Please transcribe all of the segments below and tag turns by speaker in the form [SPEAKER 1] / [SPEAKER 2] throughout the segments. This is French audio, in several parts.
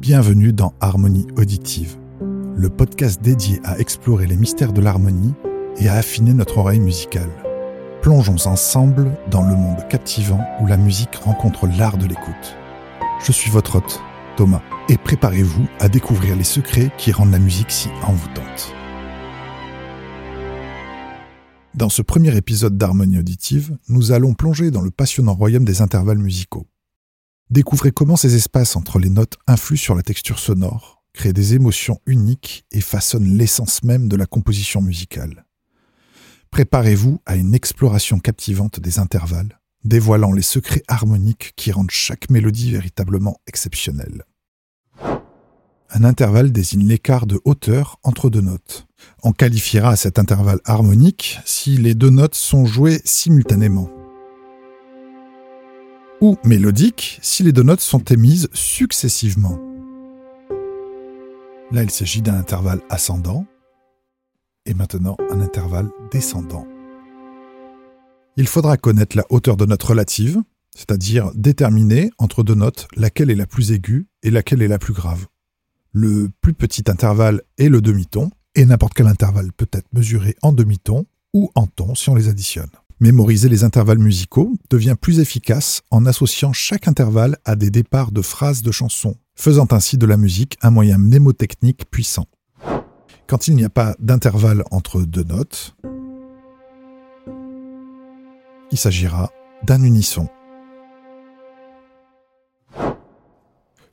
[SPEAKER 1] Bienvenue dans Harmonie Auditive, le podcast dédié à explorer les mystères de l'harmonie et à affiner notre oreille musicale. Plongeons ensemble dans le monde captivant où la musique rencontre l'art de l'écoute. Je suis votre hôte, Thomas, et préparez-vous à découvrir les secrets qui rendent la musique si envoûtante. Dans ce premier épisode d'Harmonie auditive, nous allons plonger dans le passionnant royaume des intervalles musicaux. Découvrez comment ces espaces entre les notes influent sur la texture sonore, créent des émotions uniques et façonnent l'essence même de la composition musicale. Préparez-vous à une exploration captivante des intervalles, dévoilant les secrets harmoniques qui rendent chaque mélodie véritablement exceptionnelle. Un intervalle désigne l'écart de hauteur entre deux notes. On qualifiera cet intervalle harmonique si les deux notes sont jouées simultanément. Ou mélodique si les deux notes sont émises successivement. Là, il s'agit d'un intervalle ascendant et maintenant un intervalle descendant. Il faudra connaître la hauteur de note relative, c'est-à-dire déterminer entre deux notes laquelle est la plus aiguë et laquelle est la plus grave. Le plus petit intervalle est le demi-ton, et n'importe quel intervalle peut être mesuré en demi-ton ou en ton si on les additionne. Mémoriser les intervalles musicaux devient plus efficace en associant chaque intervalle à des départs de phrases de chansons, faisant ainsi de la musique un moyen mnémotechnique puissant. Quand il n'y a pas d'intervalle entre deux notes, il s'agira d'un unisson.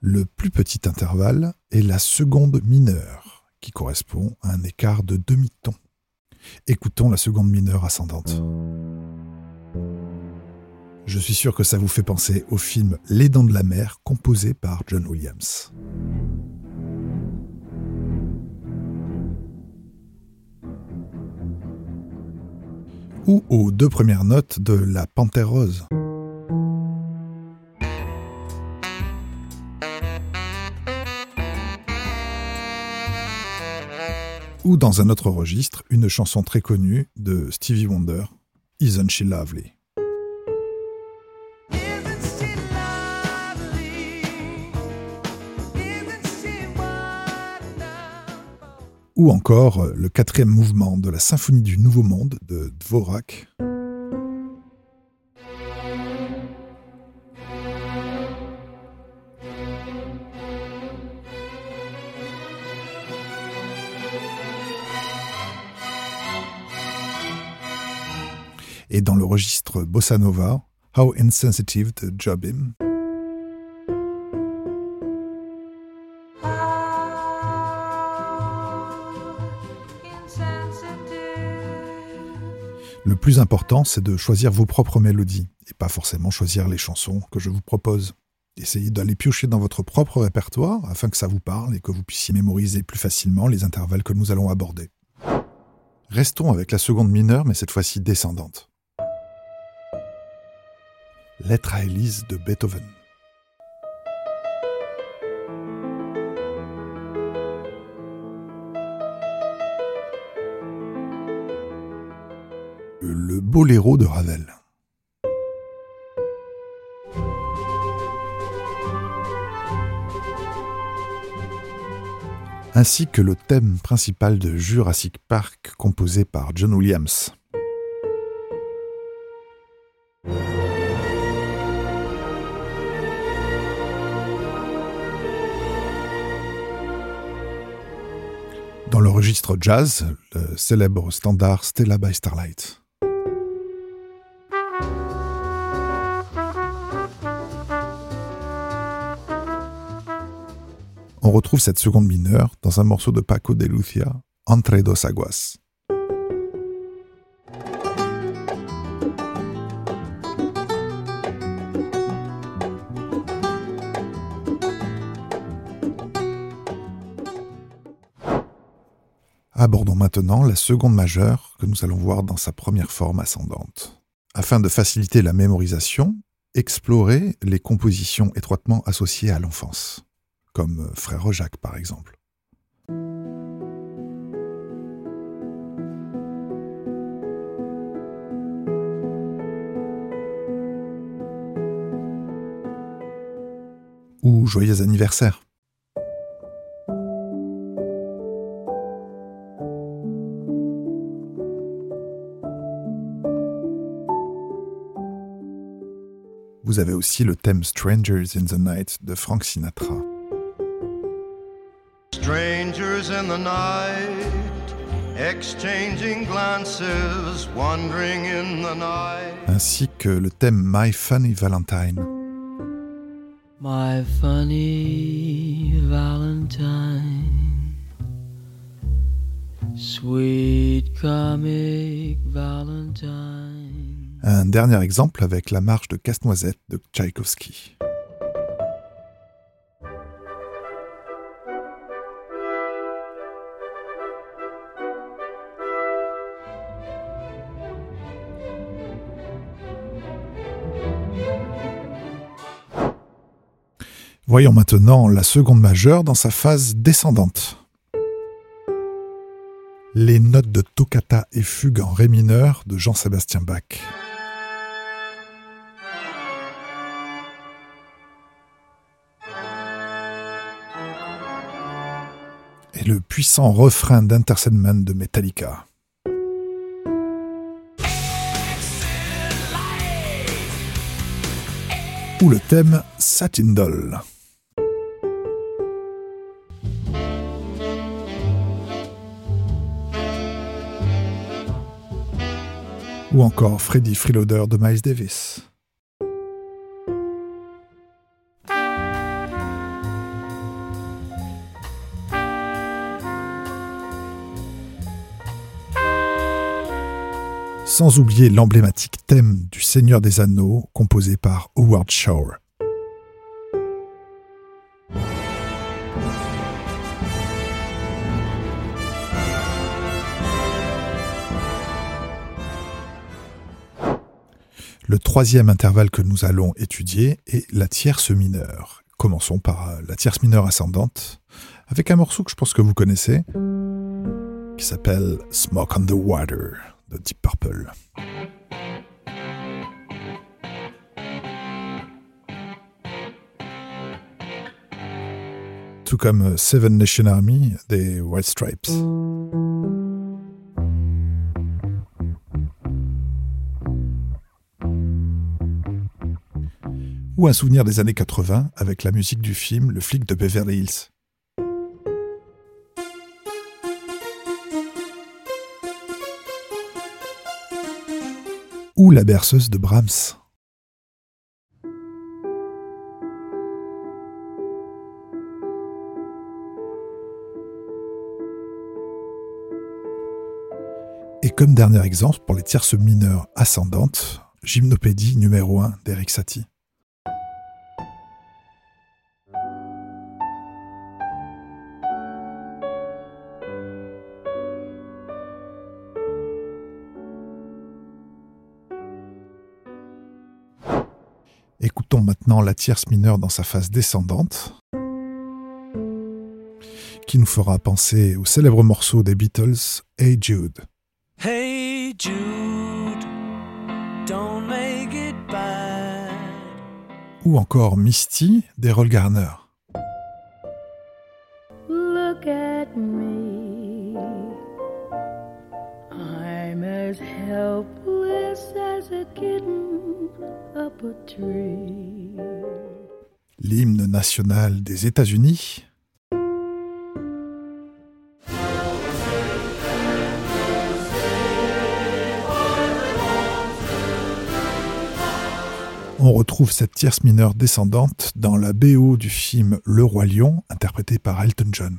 [SPEAKER 1] Le plus petit intervalle est la seconde mineure, qui correspond à un écart de demi-ton. Écoutons la seconde mineure ascendante. Je suis sûr que ça vous fait penser au film Les Dents de la Mer, composé par John Williams. Ou aux deux premières notes de La Panthère Rose. Ou dans un autre registre, une chanson très connue de Stevie Wonder, Isn't She Lovely? Ou encore le quatrième mouvement de la Symphonie du Nouveau Monde de Dvorak. Et dans le registre Bossa Nova, How Insensitive the Jobim. Le plus important, c'est de choisir vos propres mélodies et pas forcément choisir les chansons que je vous propose. Essayez d'aller piocher dans votre propre répertoire afin que ça vous parle et que vous puissiez mémoriser plus facilement les intervalles que nous allons aborder. Restons avec la seconde mineure, mais cette fois-ci descendante. Lettre à Élise de Beethoven. Le boléro de Ravel. ainsi que le thème principal de Jurassic Park composé par John Williams. Dans le registre jazz, le célèbre standard Stella by Starlight. On retrouve cette seconde mineure dans un morceau de Paco de Lucia, Entre dos aguas. Abordons maintenant la seconde majeure que nous allons voir dans sa première forme ascendante. Afin de faciliter la mémorisation, explorez les compositions étroitement associées à l'enfance, comme Frère Jacques par exemple. Ou Joyeux anniversaire. Vous avez aussi le thème Strangers in the Night de Frank Sinatra.
[SPEAKER 2] Strangers in the night, exchanging glances, wandering in the night.
[SPEAKER 1] Ainsi que le thème My Funny Valentine.
[SPEAKER 3] My funny Valentine, sweet comic Valentine.
[SPEAKER 1] Un dernier exemple avec la marche de Casse-Noisette de Tchaïkovski. Voyons maintenant la seconde majeure dans sa phase descendante. Les notes de toccata et fugue en ré mineur de Jean-Sébastien Bach. Le puissant refrain d'Enter Sandman de Metallica. Ou le thème Satin Doll. ou encore Freddy Freeloader de Miles Davis. Sans oublier l'emblématique thème du Seigneur des Anneaux composé par Howard Shore. Le troisième intervalle que nous allons étudier est la tierce mineure. Commençons par la tierce mineure ascendante, avec un morceau que je pense que vous connaissez, qui s'appelle Smoke on the Water de Deep Purple. Tout comme Seven Nation Army des White Stripes. ou un souvenir des années 80 avec la musique du film Le flic de Beverly Hills. Ou la berceuse de Brahms. Et comme dernier exemple pour les tierces mineures ascendantes, Gymnopédie numéro 1 d'Eric Satie. Maintenant la tierce mineure dans sa phase descendante, qui nous fera penser au célèbre morceau des Beatles, Hey Jude.
[SPEAKER 3] Hey Jude, don't make it bad.
[SPEAKER 1] Ou encore Misty d'Errol Garner.
[SPEAKER 4] Look at me. I'm as helpless as a kitten.
[SPEAKER 1] L'hymne national des États-Unis. On retrouve cette tierce mineure descendante dans la BO du film Le Roi Lion, interprété par Elton John.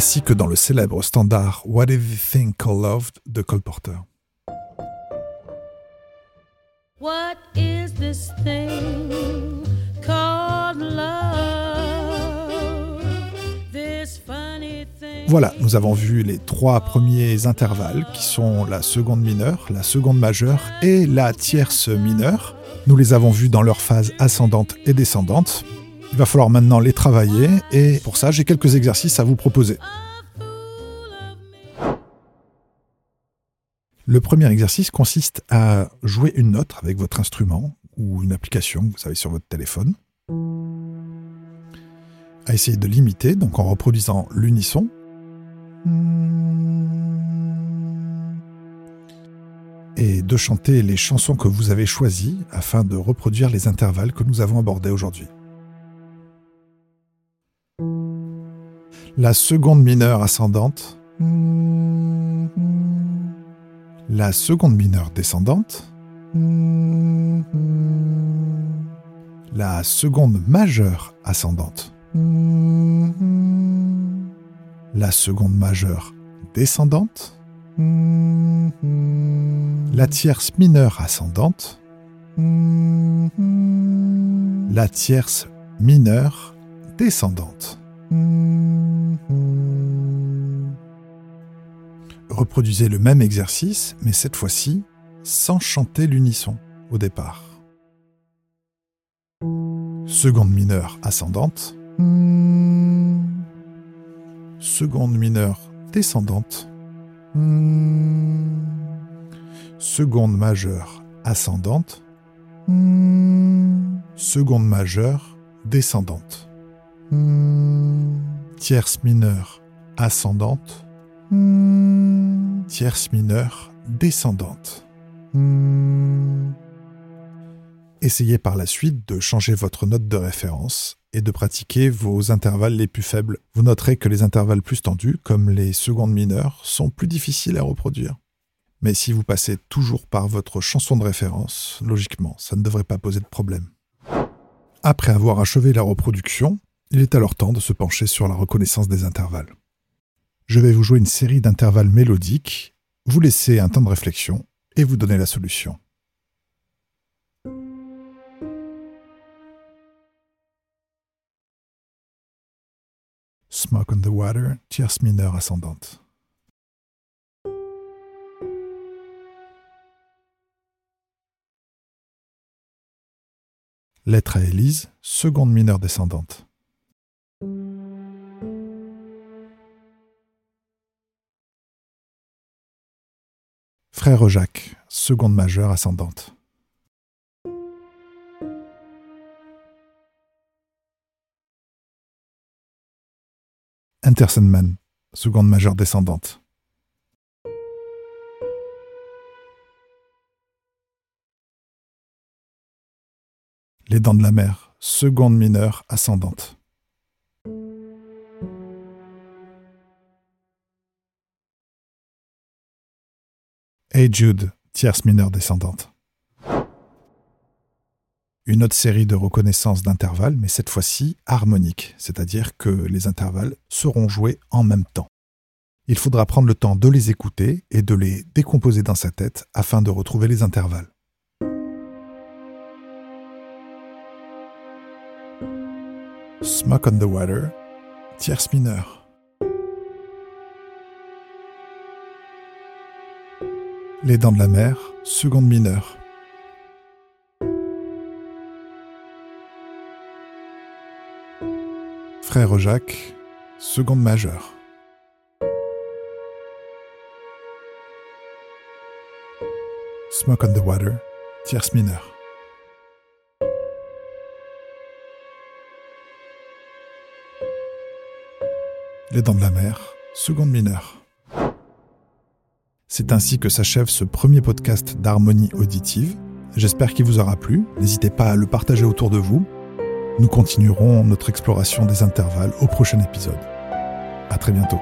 [SPEAKER 1] Ainsi que dans le célèbre standard What Is the Thing Called Love de Cole Porter.
[SPEAKER 4] What is this thing called love? This funny thing.
[SPEAKER 1] Voilà, nous avons vu les trois premiers intervalles qui sont la seconde mineure, la seconde majeure et la tierce mineure. Nous les avons vus dans leur phase ascendante et descendante. Il va falloir maintenant les travailler et pour ça j'ai quelques exercices à vous proposer. Le premier exercice consiste à jouer une note avec votre instrument ou une application vous avez sur votre téléphone, à essayer de l'imiter, donc en reproduisant l'unisson, Et de chanter les chansons que vous avez choisies afin de reproduire les intervalles que nous avons abordés aujourd'hui. La seconde mineure ascendante. La seconde mineure descendante. La seconde majeure ascendante. La seconde majeure descendante. La tierce mineure ascendante. La tierce mineure descendante. Reproduisez le même exercice, mais cette fois-ci sans chanter l'unisson au départ. Seconde mineure ascendante. Seconde mineure descendante. Seconde majeure ascendante. Seconde majeure descendante. Tierce mineure ascendante. Tierce mineure descendante. Essayez par la suite de changer votre note de référence et de pratiquer vos intervalles les plus faibles. Vous noterez que les intervalles plus tendus, comme les secondes mineures, sont plus difficiles à reproduire. Mais si vous passez toujours par votre chanson de référence, logiquement, ça ne devrait pas poser de problème. Après avoir achevé la reproduction, il est alors temps de se pencher sur la reconnaissance des intervalles. Je vais vous jouer une série d'intervalles mélodiques, vous laisser un temps de réflexion et vous donner la solution. Smoke on the Water, tierce mineure ascendante. Lettre à Élise, seconde mineure descendante. Frère Jacques, seconde majeure ascendante. Seconde majeure descendante. Les dents de la mer, seconde mineure ascendante. Hey Jude, tierce mineure descendante. Une autre série de reconnaissances d'intervalles, mais cette fois-ci harmonique, c'est-à-dire que les intervalles seront joués en même temps. Il faudra prendre le temps de les écouter et de les décomposer dans sa tête afin de retrouver les intervalles. Smoke on the Water, tierce mineure. Les dents de la mer, seconde mineure. Frère Jacques, seconde majeure. Smoke on the Water, tierce mineure. Les dents de la mer, seconde mineure. C'est ainsi que s'achève ce premier podcast d'harmonie auditive. J'espère qu'il vous aura plu. N'hésitez pas à le partager autour de vous. Nous continuerons notre exploration des intervalles au prochain épisode. À très bientôt.